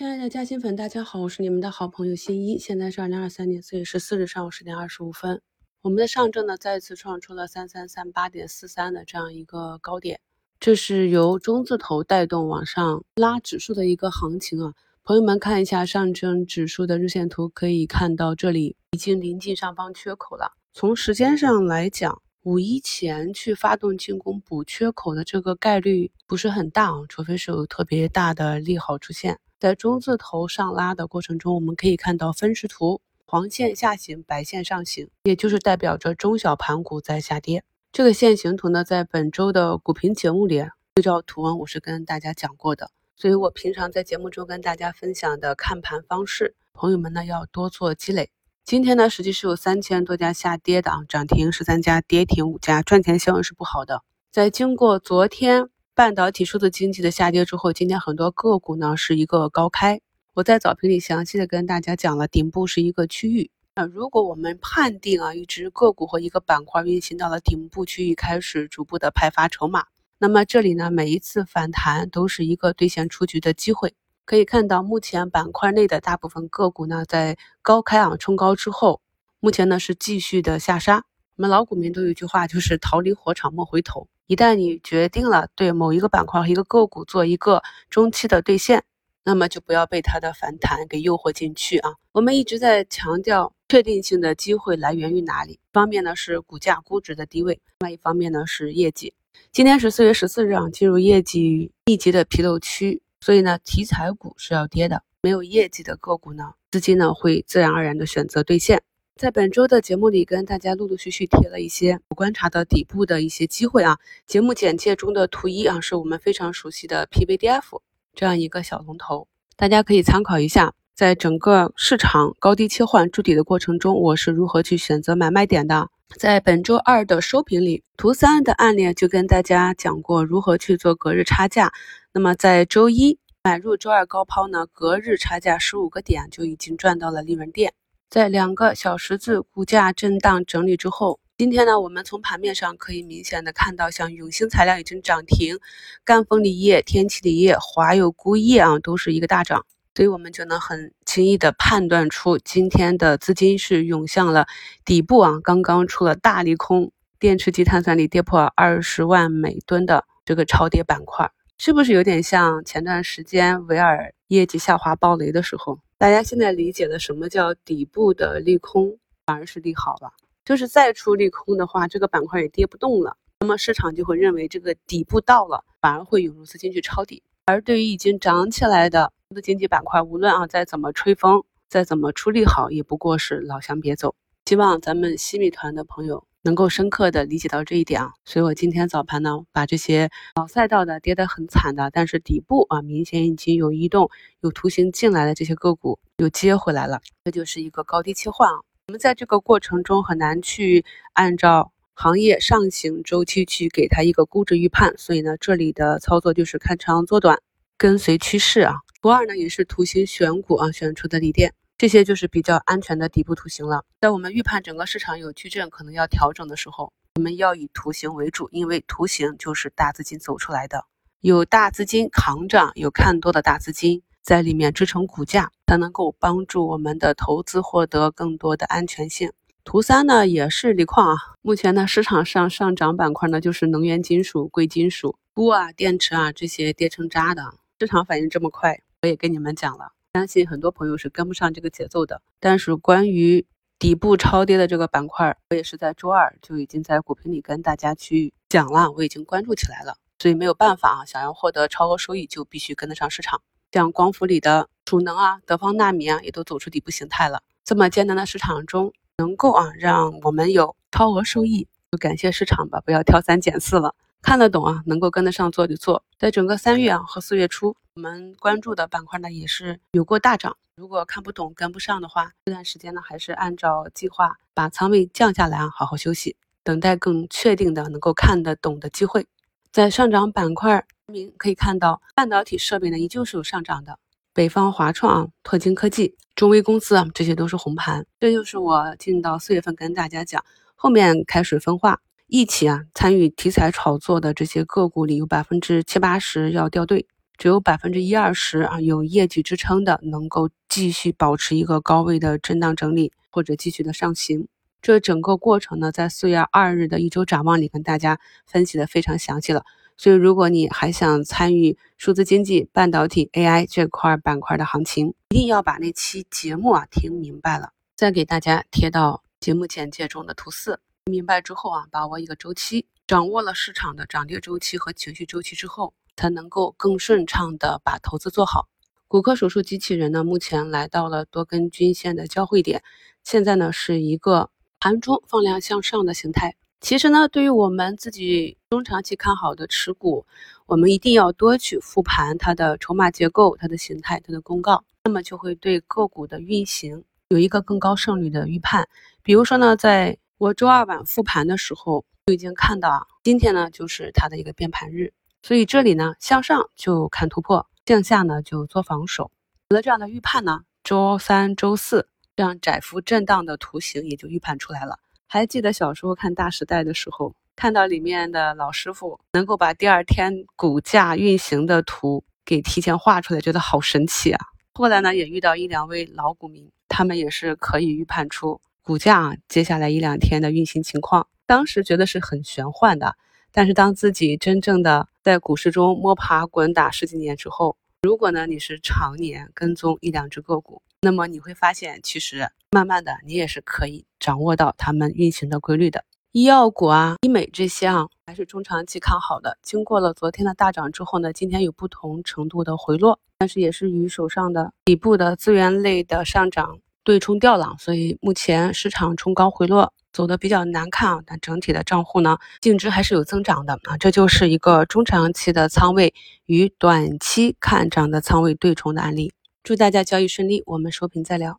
亲爱的嘉兴粉，大家好，我是你们的好朋友新一。现在是二零二三年四月十四日上午十点二十五分。我们的上证呢再次创出了三三三八点四三的这样一个高点，这是由中字头带动往上拉指数的一个行情啊。朋友们看一下上证指数的日线图，可以看到这里已经临近上方缺口了。从时间上来讲，五一前去发动进攻补缺口的这个概率不是很大啊，除非是有特别大的利好出现。在中字头上拉的过程中，我们可以看到分时图黄线下行，白线上行，也就是代表着中小盘股在下跌。这个线形图呢，在本周的股评节目里对照图文我是跟大家讲过的，所以我平常在节目中跟大家分享的看盘方式，朋友们呢要多做积累。今天呢，实际是有三千多家下跌的啊，涨停十三家，跌停五家，赚钱效应是不好的。在经过昨天半导体数字经济的下跌之后，今天很多个股呢是一个高开。我在早评里详细的跟大家讲了，顶部是一个区域。那如果我们判定啊，一只个股或一个板块运行到了顶部区域，开始逐步的派发筹码，那么这里呢，每一次反弹都是一个兑现出局的机会。可以看到，目前板块内的大部分个股呢，在高开啊冲高之后，目前呢是继续的下杀。我们老股民都有一句话，就是逃离火场莫回头。一旦你决定了对某一个板块和一个个股做一个中期的兑现，那么就不要被它的反弹给诱惑进去啊。我们一直在强调，确定性的机会来源于哪里？一方面呢是股价估值的低位，另外一方面呢是业绩。今天是四月十四日啊，进入业绩密集的披露区。所以呢，题材股是要跌的，没有业绩的个股呢，资金呢会自然而然的选择兑现。在本周的节目里，跟大家陆陆续续贴了一些我观察的底部的一些机会啊。节目简介中的图一啊，是我们非常熟悉的 PVDF 这样一个小龙头，大家可以参考一下。在整个市场高低切换筑底的过程中，我是如何去选择买卖点的。在本周二的收评里，图三的案例就跟大家讲过如何去做隔日差价。那么在周一买入周二高抛呢，隔日差价十五个点就已经赚到了利润点。在两个小十字股价震荡整理之后，今天呢，我们从盘面上可以明显的看到，像永兴材料已经涨停，赣锋锂业、天齐锂业、华友钴业啊，都是一个大涨。所以我们就能很轻易的判断出，今天的资金是涌向了底部啊，刚刚出了大利空，电池级碳酸锂跌破二十万每吨的这个超跌板块，是不是有点像前段时间维尔业绩下滑暴雷的时候？大家现在理解的什么叫底部的利空反而是利好了，就是再出利空的话，这个板块也跌不动了，那么市场就会认为这个底部到了，反而会涌入资金去抄底，而对于已经涨起来的。的经济板块，无论啊再怎么吹风，再怎么出利好，也不过是老乡别走。希望咱们西米团的朋友能够深刻的理解到这一点啊。所以我今天早盘呢，把这些老赛道的跌得很惨的，但是底部啊明显已经有移动、有图形进来的这些个股又接回来了。这就是一个高低切换啊。我们在这个过程中很难去按照行业上行周期去给它一个估值预判，所以呢，这里的操作就是看长做短，跟随趋势啊。图二呢也是图形选股啊选出的锂电，这些就是比较安全的底部图形了。在我们预判整个市场有矩阵可能要调整的时候，我们要以图形为主，因为图形就是大资金走出来的，有大资金扛着，有看多的大资金在里面支撑股价，它能够帮助我们的投资获得更多的安全性。图三呢也是锂矿啊，目前呢市场上上涨板块呢就是能源金属、贵金属、钴啊、电池啊这些跌成渣的，市场反应这么快。我也跟你们讲了，相信很多朋友是跟不上这个节奏的。但是关于底部超跌的这个板块，我也是在周二就已经在股评里跟大家去讲了，我已经关注起来了。所以没有办法啊，想要获得超额收益，就必须跟得上市场。像光伏里的储能啊、德方纳米啊，也都走出底部形态了。这么艰难的市场中，能够啊让我们有超额收益，就感谢市场吧，不要挑三拣四了。看得懂啊，能够跟得上做就做。在整个三月啊和四月初，我们关注的板块呢也是有过大涨。如果看不懂跟不上的话，这段时间呢还是按照计划把仓位降下来啊，好好休息，等待更确定的能够看得懂的机会。在上涨板块，明可以看到半导体设备呢依旧是有上涨的，北方华创啊、拓晶科技、中微公司啊这些都是红盘。这就是我进到四月份跟大家讲，后面开始分化。一起啊参与题材炒作的这些个股里，有百分之七八十要掉队。只有百分之一二十啊有业绩支撑的，能够继续保持一个高位的震荡整理，或者继续的上行。这整个过程呢，在四月二日的一周展望里跟大家分析的非常详细了。所以，如果你还想参与数字经济、半导体、AI 这块板块的行情，一定要把那期节目啊听明白了。再给大家贴到节目简介中的图四。明白之后啊，把握一个周期，掌握了市场的涨跌周期和情绪周期之后，才能够更顺畅的把投资做好。骨科手术机器人呢，目前来到了多根均线的交汇点，现在呢是一个盘中放量向上的形态。其实呢，对于我们自己中长期看好的持股，我们一定要多去复盘它的筹码结构、它的形态、它的公告，那么就会对个股的运行有一个更高胜率的预判。比如说呢，在我周二晚复盘的时候就已经看到啊，今天呢就是它的一个变盘日，所以这里呢向上就看突破，向下呢就做防守。有了这样的预判呢，周三、周四这样窄幅震荡的图形也就预判出来了。还记得小时候看《大时代》的时候，看到里面的老师傅能够把第二天股价运行的图给提前画出来，觉得好神奇啊！后来呢，也遇到一两位老股民，他们也是可以预判出股价接下来一两天的运行情况。当时觉得是很玄幻的，但是当自己真正的在股市中摸爬滚打十几年之后，如果呢你是常年跟踪一两只个股，那么你会发现，其实慢慢的你也是可以。掌握到他们运行的规律的医药股啊、医美这些啊，还是中长期看好的。经过了昨天的大涨之后呢，今天有不同程度的回落，但是也是与手上的底部的资源类的上涨对冲掉了，所以目前市场冲高回落走的比较难看啊。但整体的账户呢，净值还是有增长的啊，这就是一个中长期的仓位与短期看涨的仓位对冲的案例。祝大家交易顺利，我们收评再聊。